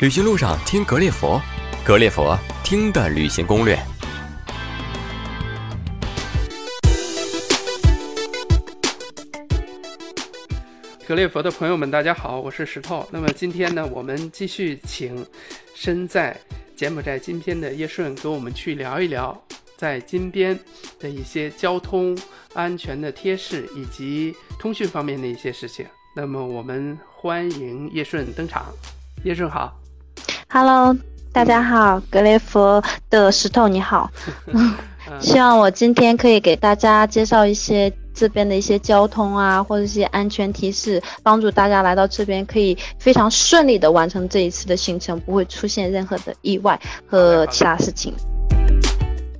旅行路上听格列佛，格列佛听的旅行攻略。格列佛的朋友们，大家好，我是石头。那么今天呢，我们继续请身在柬埔寨金边的叶顺跟我们去聊一聊在金边的一些交通安全的贴士以及通讯方面的一些事情。那么我们欢迎叶顺登场。叶顺好。Hello，大家好，格雷佛的石头你好，希望我今天可以给大家介绍一些这边的一些交通啊，或者一些安全提示，帮助大家来到这边可以非常顺利的完成这一次的行程，不会出现任何的意外和其他事情。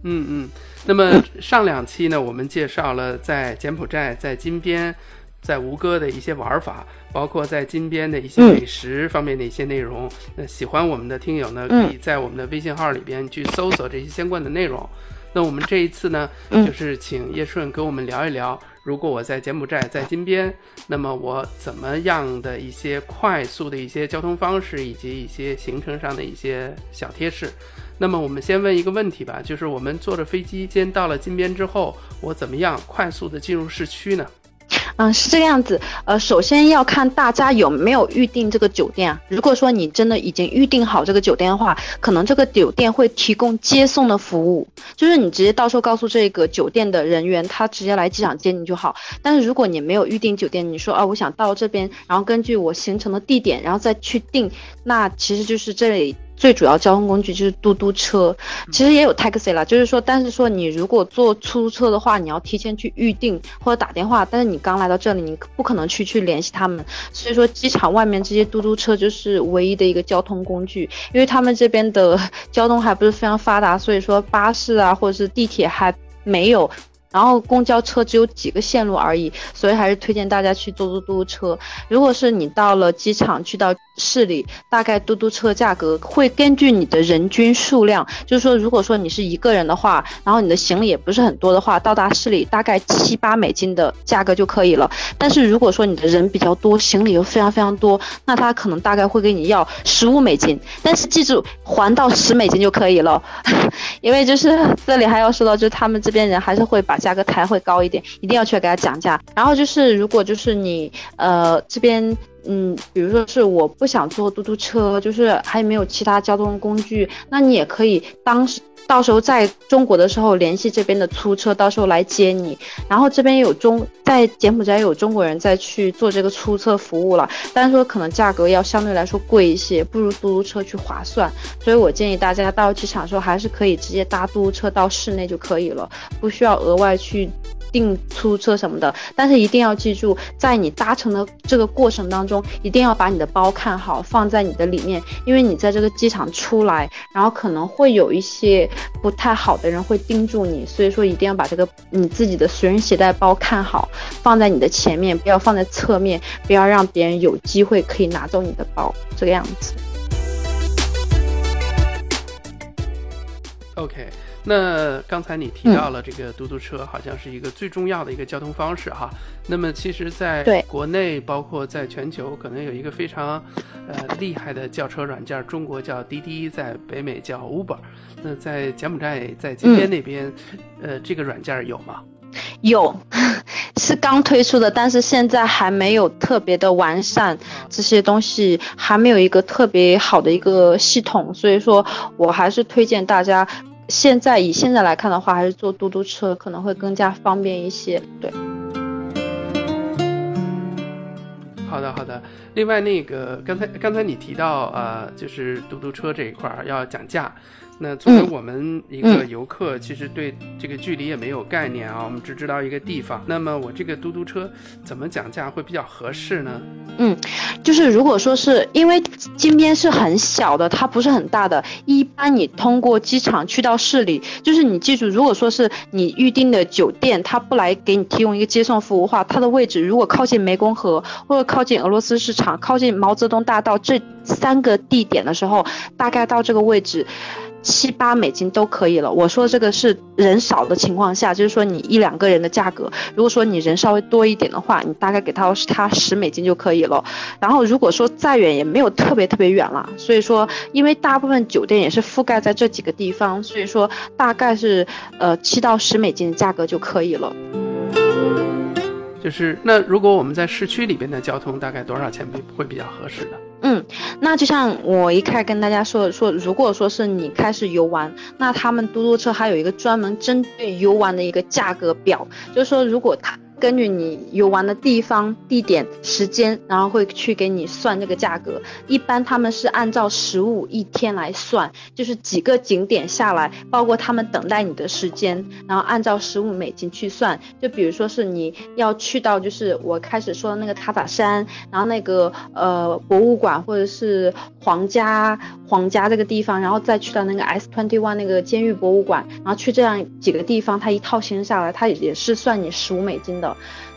嗯嗯，那么上两期呢，我们介绍了在柬埔寨，在金边。在吴哥的一些玩法，包括在金边的一些美食方面的一些内容。那喜欢我们的听友呢，可以在我们的微信号里边去搜索这些相关的内容。那我们这一次呢，就是请叶顺跟我们聊一聊，如果我在柬埔寨在金边，那么我怎么样的一些快速的一些交通方式，以及一些行程上的一些小贴士。那么我们先问一个问题吧，就是我们坐着飞机先到了金边之后，我怎么样快速的进入市区呢？嗯，是这个样子。呃，首先要看大家有没有预定这个酒店。如果说你真的已经预定好这个酒店的话，可能这个酒店会提供接送的服务，就是你直接到时候告诉这个酒店的人员，他直接来机场接你就好。但是如果你没有预定酒店，你说啊，我想到这边，然后根据我行程的地点，然后再去订，那其实就是这里。最主要交通工具就是嘟嘟车，其实也有 taxi 啦，就是说，但是说你如果坐出租车的话，你要提前去预定或者打电话，但是你刚来到这里，你不可能去去联系他们，所以说机场外面这些嘟嘟车就是唯一的一个交通工具，因为他们这边的交通还不是非常发达，所以说巴士啊或者是地铁还没有。然后公交车只有几个线路而已，所以还是推荐大家去坐嘟嘟车。如果是你到了机场去到市里，大概嘟嘟车价格会根据你的人均数量，就是说，如果说你是一个人的话，然后你的行李也不是很多的话，到达市里大概七八美金的价格就可以了。但是如果说你的人比较多，行李又非常非常多，那他可能大概会给你要十五美金。但是记住，还到十美金就可以了，因为就是这里还要说到，就是他们这边人还是会把。价格抬会高一点，一定要去给他讲价。然后就是，如果就是你呃这边。嗯，比如说是我不想坐嘟嘟车，就是还有没有其他交通工具，那你也可以当时到时候在中国的时候联系这边的出车，到时候来接你。然后这边有中在柬埔寨有中国人在去做这个出车服务了，但是说可能价格要相对来说贵一些，不如嘟嘟车去划算。所以我建议大家到机场的时候还是可以直接搭嘟嘟车到市内就可以了，不需要额外去。订出租车什么的，但是一定要记住，在你搭乘的这个过程当中，一定要把你的包看好，放在你的里面，因为你在这个机场出来，然后可能会有一些不太好的人会盯住你，所以说一定要把这个你自己的随身携带包看好，放在你的前面，不要放在侧面，不要让别人有机会可以拿走你的包，这个样子。OK。那刚才你提到了这个嘟嘟车，好像是一个最重要的一个交通方式哈。那么其实，在国内，包括在全球，可能有一个非常呃厉害的叫车软件，中国叫滴滴，在北美叫 Uber。那在柬埔寨，在金边那边，呃，这个软件有吗？有，是刚推出的，但是现在还没有特别的完善，这些东西还没有一个特别好的一个系统，所以说我还是推荐大家。现在以现在来看的话，还是坐嘟嘟车可能会更加方便一些。对，好的好的。另外那个刚才刚才你提到呃，就是嘟嘟车这一块儿要讲价。那作为我们一个游客，其实对这个距离也没有概念啊，我们只知道一个地方。那么我这个嘟嘟车怎么讲价会比较合适呢？嗯，就是如果说是因为金边是很小的，它不是很大的，一般你通过机场去到市里，就是你记住，如果说是你预定的酒店，它不来给你提供一个接送服务的话，它的位置如果靠近湄公河或者靠近俄罗斯市场、靠近毛泽东大道这三个地点的时候，大概到这个位置。七八美金都可以了。我说这个是人少的情况下，就是说你一两个人的价格。如果说你人稍微多一点的话，你大概给他他十美金就可以了。然后如果说再远也没有特别特别远了，所以说因为大部分酒店也是覆盖在这几个地方，所以说大概是呃七到十美金的价格就可以了。就是那如果我们在市区里边的交通，大概多少钱会会比较合适的？嗯，那就像我一开始跟大家说说，如果说是你开始游玩，那他们嘟嘟车还有一个专门针对游玩的一个价格表，就是说如果他。根据你游玩的地方、地点、时间，然后会去给你算这个价格。一般他们是按照十五一天来算，就是几个景点下来，包括他们等待你的时间，然后按照十五美金去算。就比如说是你要去到，就是我开始说的那个塔塔山，然后那个呃博物馆或者是皇家皇家这个地方，然后再去到那个 S twenty one 那个监狱博物馆，然后去这样几个地方，它一套行程下来，它也是算你十五美金的。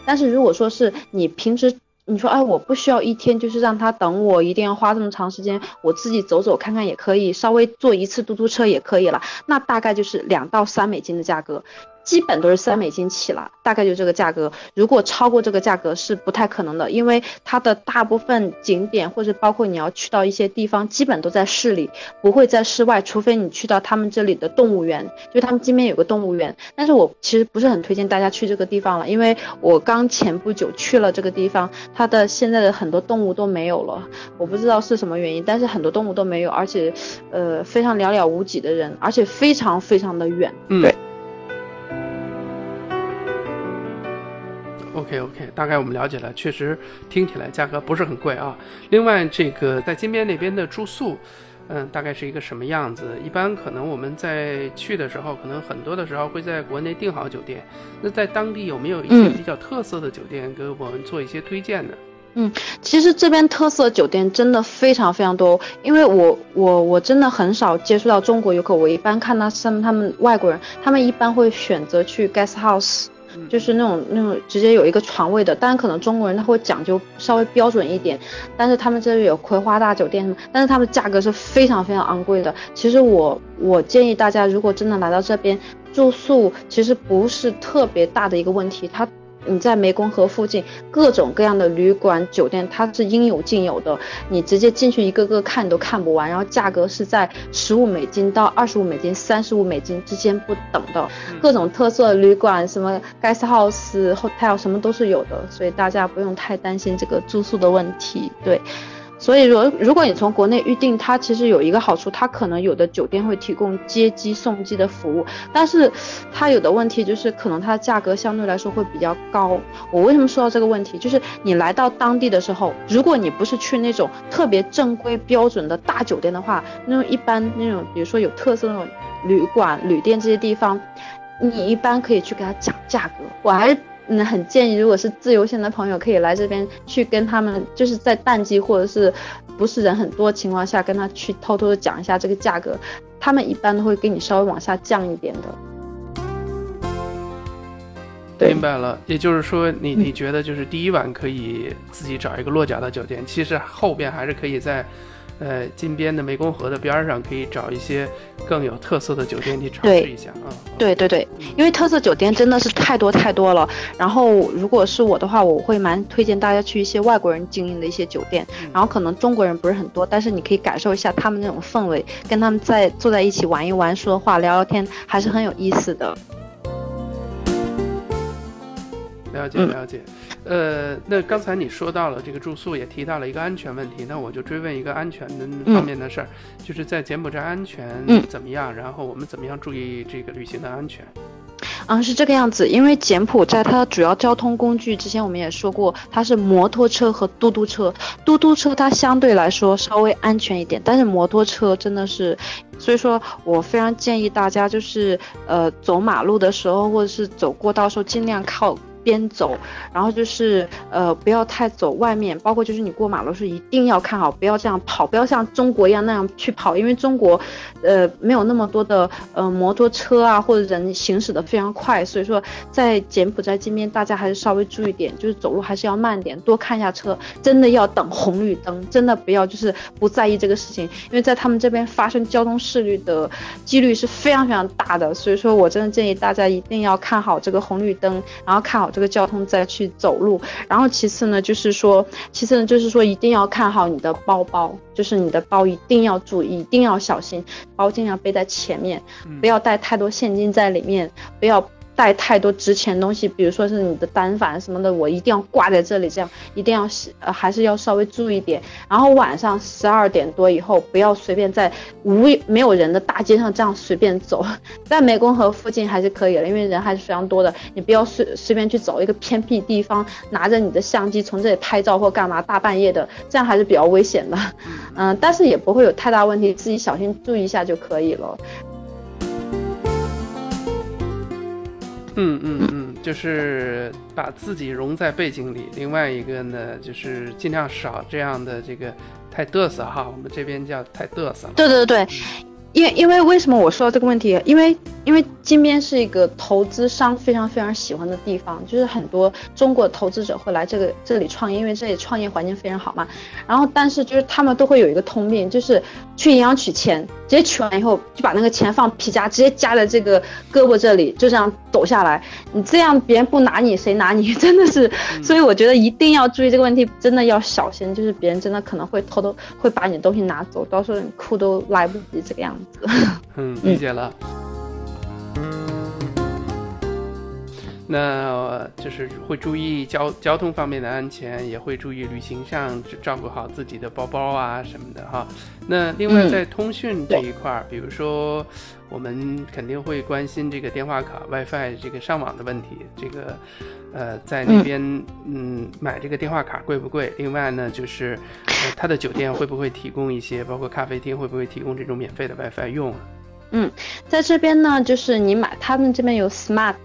但是如果说是你平时你说哎我不需要一天就是让他等我一定要花这么长时间我自己走走看看也可以稍微坐一次嘟嘟车也可以了那大概就是两到三美金的价格。基本都是三美金起了，大概就这个价格。如果超过这个价格是不太可能的，因为它的大部分景点或者包括你要去到一些地方，基本都在市里，不会在室外，除非你去到他们这里的动物园，就他们这边有个动物园。但是我其实不是很推荐大家去这个地方了，因为我刚前不久去了这个地方，它的现在的很多动物都没有了，我不知道是什么原因，但是很多动物都没有，而且，呃，非常寥寥无几的人，而且非常非常的远，对。OK OK，大概我们了解了，确实听起来价格不是很贵啊。另外，这个在金边那边的住宿，嗯，大概是一个什么样子？一般可能我们在去的时候，可能很多的时候会在国内订好酒店。那在当地有没有一些比较特色的酒店给我们做一些推荐呢？嗯，其实这边特色酒店真的非常非常多，因为我我我真的很少接触到中国游客，我一般看到他们他们外国人，他们一般会选择去 guest house。就是那种那种直接有一个床位的，当然可能中国人他会讲究稍微标准一点，但是他们这里有葵花大酒店什么，但是他们价格是非常非常昂贵的。其实我我建议大家，如果真的来到这边住宿，其实不是特别大的一个问题，它。你在湄公河附近各种各样的旅馆酒店，它是应有尽有的。你直接进去一个个看都看不完，然后价格是在十五美金到二十五美金、三十五美金之间不等的。各种特色旅馆，什么 guest house、hotel 什么都是有的，所以大家不用太担心这个住宿的问题。对。所以说，如果你从国内预订，它其实有一个好处，它可能有的酒店会提供接机送机的服务，但是它有的问题就是可能它的价格相对来说会比较高。我为什么说到这个问题？就是你来到当地的时候，如果你不是去那种特别正规标准的大酒店的话，那种一般那种比如说有特色那种旅馆、旅店这些地方，你一般可以去给他讲价格。我还。嗯，很建议，如果是自由行的朋友，可以来这边去跟他们，就是在淡季或者是不是人很多情况下，跟他去偷偷的讲一下这个价格，他们一般都会给你稍微往下降一点的。明白了，也就是说，你你觉得就是第一晚可以自己找一个落脚的酒店，其实后边还是可以在。呃，金边的湄公河的边上，可以找一些更有特色的酒店去尝试一下啊。对对对，因为特色酒店真的是太多太多了。然后，如果是我的话，我会蛮推荐大家去一些外国人经营的一些酒店。然后，可能中国人不是很多，但是你可以感受一下他们那种氛围，跟他们在坐在一起玩一玩，说话聊聊天，还是很有意思的。了解了解。呃，那刚才你说到了这个住宿，也提到了一个安全问题，那我就追问一个安全的方面的事儿，就是在柬埔寨安全怎么样？然后我们怎么样注意这个旅行的安全？嗯，是这个样子，因为柬埔寨它的主要交通工具，之前我们也说过，它是摩托车和嘟嘟车。嘟嘟车它相对来说稍微安全一点，但是摩托车真的是，所以说我非常建议大家就是，呃，走马路的时候或者是走过道时候，尽量靠。边走，然后就是呃不要太走外面，包括就是你过马路是一定要看好，不要这样跑，不要像中国一样那样去跑，因为中国，呃没有那么多的呃摩托车啊或者人行驶的非常快，所以说在柬埔寨这边大家还是稍微注意点，就是走路还是要慢点，多看一下车，真的要等红绿灯，真的不要就是不在意这个事情，因为在他们这边发生交通事故的几率是非常非常大的，所以说我真的建议大家一定要看好这个红绿灯，然后看好这个交通再去走路。然后其次呢，就是说，其次呢，就是说一定要看好你的包包，就是你的包一定要注意，一定要小心，包尽量背在前面，不要带太多现金在里面，不要。带太多值钱东西，比如说是你的单反什么的，我一定要挂在这里，这样一定要呃还是要稍微注意点。然后晚上十二点多以后，不要随便在无没有人的大街上这样随便走，在湄公河附近还是可以的，因为人还是非常多的。你不要随随便去走一个偏僻地方，拿着你的相机从这里拍照或干嘛，大半夜的，这样还是比较危险的。嗯，但是也不会有太大问题，自己小心注意一下就可以了。嗯嗯嗯，就是把自己融在背景里。另外一个呢，就是尽量少这样的这个太嘚瑟哈，我们这边叫太嘚瑟。对对对，因为因为为什么我说到这个问题？因为因为金边是一个投资商非常非常喜欢的地方，就是很多中国投资者会来这个这里创业，因为这里创业环境非常好嘛。然后，但是就是他们都会有一个通病，就是去银行取钱，直接取完以后就把那个钱放皮夹，直接夹在这个胳膊这里，就这样抖下来。你这样别人不拿你，谁拿你？真的是，所以我觉得一定要注意这个问题，真的要小心，就是别人真的可能会偷偷会把你的东西拿走，到时候你哭都来不及这个样子。嗯，理解了。那就是会注意交交通方面的安全，也会注意旅行上照顾好自己的包包啊什么的哈。那另外在通讯这一块儿，比如说我们肯定会关心这个电话卡、WiFi 这个上网的问题。这个呃，在那边嗯买这个电话卡贵不贵？另外呢，就是呃他的酒店会不会提供一些，包括咖啡厅会不会提供这种免费的 WiFi 用？嗯，在这边呢，就是你买他们这边有 Smart。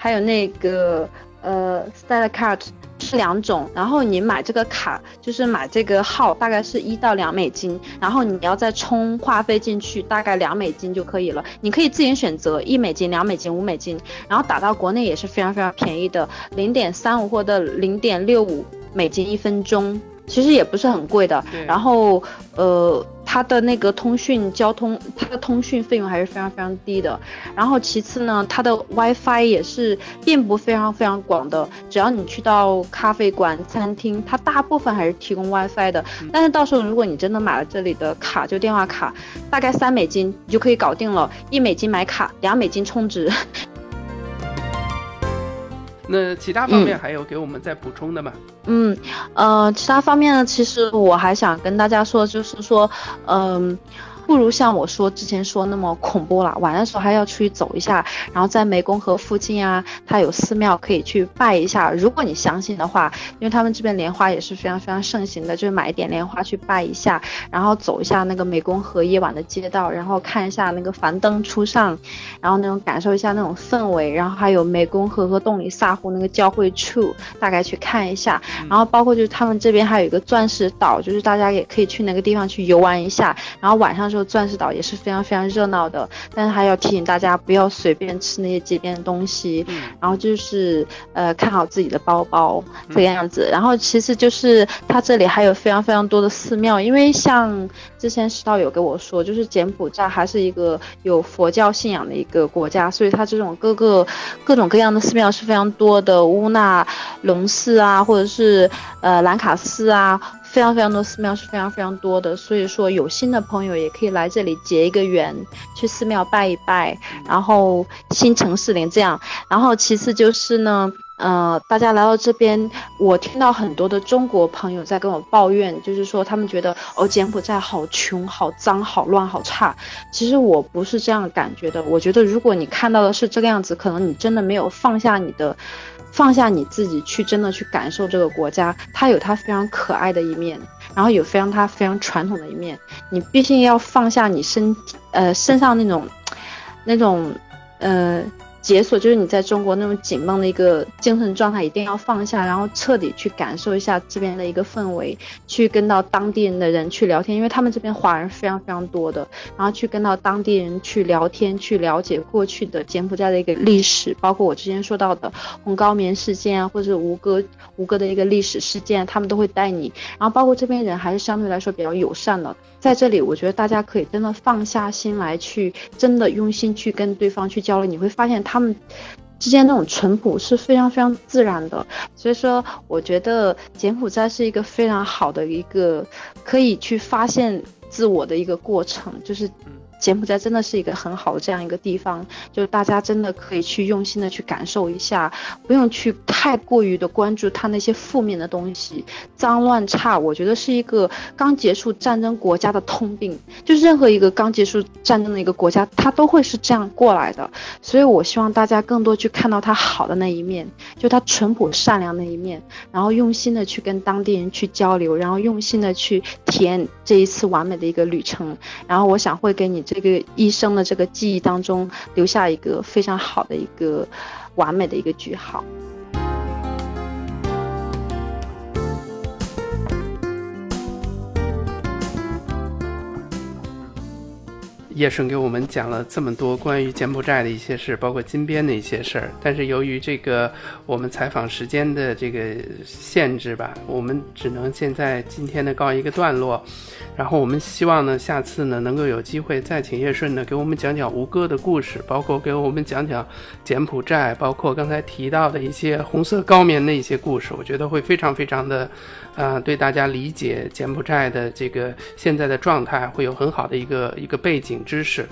还有那个呃，Style Card 是两种，然后你买这个卡就是买这个号，大概是一到两美金，然后你要再充话费进去，大概两美金就可以了。你可以自行选择一美金、两美金、五美金，然后打到国内也是非常非常便宜的，零点三五或者零点六五美金一分钟。其实也不是很贵的，然后，呃，它的那个通讯交通，它的通讯费用还是非常非常低的。然后其次呢，它的 WiFi 也是遍布非常非常广的。只要你去到咖啡馆、餐厅，它大部分还是提供 WiFi 的。但是到时候如果你真的买了这里的卡，就电话卡，大概三美金你就可以搞定了，一美金买卡，两美金充值。那其他方面还有给我们再补充的吗？嗯，呃，其他方面呢，其实我还想跟大家说，就是说，嗯。不如像我说之前说那么恐怖了。晚上的时候还要出去走一下，然后在湄公河附近啊，它有寺庙可以去拜一下。如果你相信的话，因为他们这边莲花也是非常非常盛行的，就是买一点莲花去拜一下，然后走一下那个湄公河夜晚的街道，然后看一下那个繁灯初上，然后那种感受一下那种氛围，然后还有湄公河和洞里萨湖那个交汇处，大概去看一下。然后包括就是他们这边还有一个钻石岛，就是大家也可以去那个地方去游玩一下。然后晚上时钻石岛也是非常非常热闹的，但是还要提醒大家不要随便吃那些街边的东西，然后就是呃看好自己的包包这个样子。然后其实就是它这里还有非常非常多的寺庙，因为像之前石道有跟我说，就是柬埔寨还是一个有佛教信仰的一个国家，所以它这种各个各种各样的寺庙是非常多的，乌纳隆寺啊，或者是呃兰卡寺啊。非常非常多寺庙是非常非常多的，所以说有心的朋友也可以来这里结一个缘，去寺庙拜一拜，然后心诚事灵这样。然后其次就是呢，呃，大家来到这边，我听到很多的中国朋友在跟我抱怨，就是说他们觉得哦柬埔寨好穷、好脏、好乱、好差。其实我不是这样感觉的，我觉得如果你看到的是这个样子，可能你真的没有放下你的。放下你自己去真的去感受这个国家，它有它非常可爱的一面，然后有非常它非常传统的一面。你毕竟要放下你身，呃身上那种，那种，呃解锁，就是你在中国那种紧绷的一个精神状态，一定要放下，然后彻底去感受一下这边的一个氛围，去跟到当地人的人去聊天，因为他们这边华人非常非常多的，然后去跟到当地人去聊天，去了解过去的柬埔寨的一个历史，包括我之前说到的红高棉事件啊，或者是吴哥吴哥的一个历史事件，他们都会带你，然后包括这边人还是相对来说比较友善的，在这里我觉得大家可以真的放下心来，去真的用心去跟对方去交流，你会发现。他们之间那种淳朴是非常非常自然的，所以说我觉得柬埔寨是一个非常好的一个可以去发现自我的一个过程，就是。柬埔寨真的是一个很好的这样一个地方，就是大家真的可以去用心的去感受一下，不用去太过于的关注它那些负面的东西，脏乱差，我觉得是一个刚结束战争国家的通病，就是任何一个刚结束战争的一个国家，它都会是这样过来的。所以我希望大家更多去看到它好的那一面，就它淳朴善良那一面，然后用心的去跟当地人去交流，然后用心的去体验这一次完美的一个旅程。然后我想会给你。这个一生的这个记忆当中，留下一个非常好的一个完美的一个句号。叶顺给我们讲了这么多关于柬埔寨的一些事，包括金边的一些事儿。但是由于这个我们采访时间的这个限制吧，我们只能现在今天的告一个段落。然后我们希望呢，下次呢能够有机会再请叶顺呢给我们讲讲吴哥的故事，包括给我们讲讲柬埔寨，包括刚才提到的一些红色高棉的一些故事。我觉得会非常非常的，呃，对大家理解柬埔寨的这个现在的状态会有很好的一个一个背景。知识，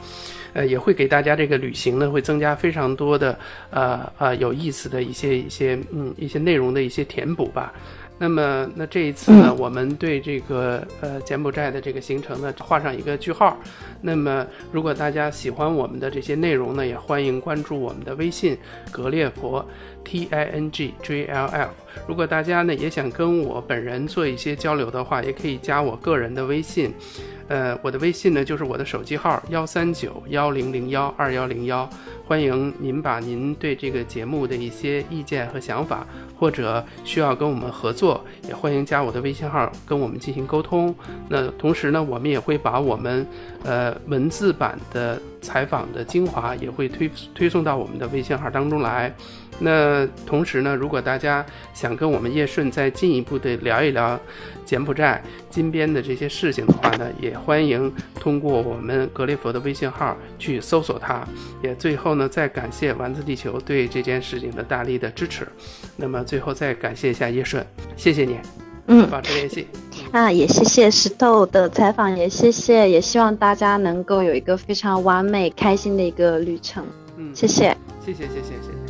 呃，也会给大家这个旅行呢，会增加非常多的，呃呃，有意思的一些一些嗯一些内容的一些填补吧。那么，那这一次呢，我们对这个呃柬埔寨的这个行程呢画上一个句号。那么，如果大家喜欢我们的这些内容呢，也欢迎关注我们的微信“格列佛 T I N G J L F”。如果大家呢也想跟我本人做一些交流的话，也可以加我个人的微信。呃，我的微信呢就是我的手机号幺三九幺零零幺二幺零幺，欢迎您把您对这个节目的一些意见和想法，或者需要跟我们合作，也欢迎加我的微信号跟我们进行沟通。那同时呢，我们也会把我们呃文字版的采访的精华也会推推送到我们的微信号当中来。那同时呢，如果大家想跟我们叶顺再进一步的聊一聊柬埔寨金边的这些事情的话呢，也欢迎通过我们格列佛的微信号去搜索它。也最后呢，再感谢丸子地球对这件事情的大力的支持。那么最后再感谢一下叶顺，谢谢你，嗯，保持联系。那，也谢谢石头的采访，也谢谢，也希望大家能够有一个非常完美、开心的一个旅程。嗯，谢谢，谢谢，谢谢，谢。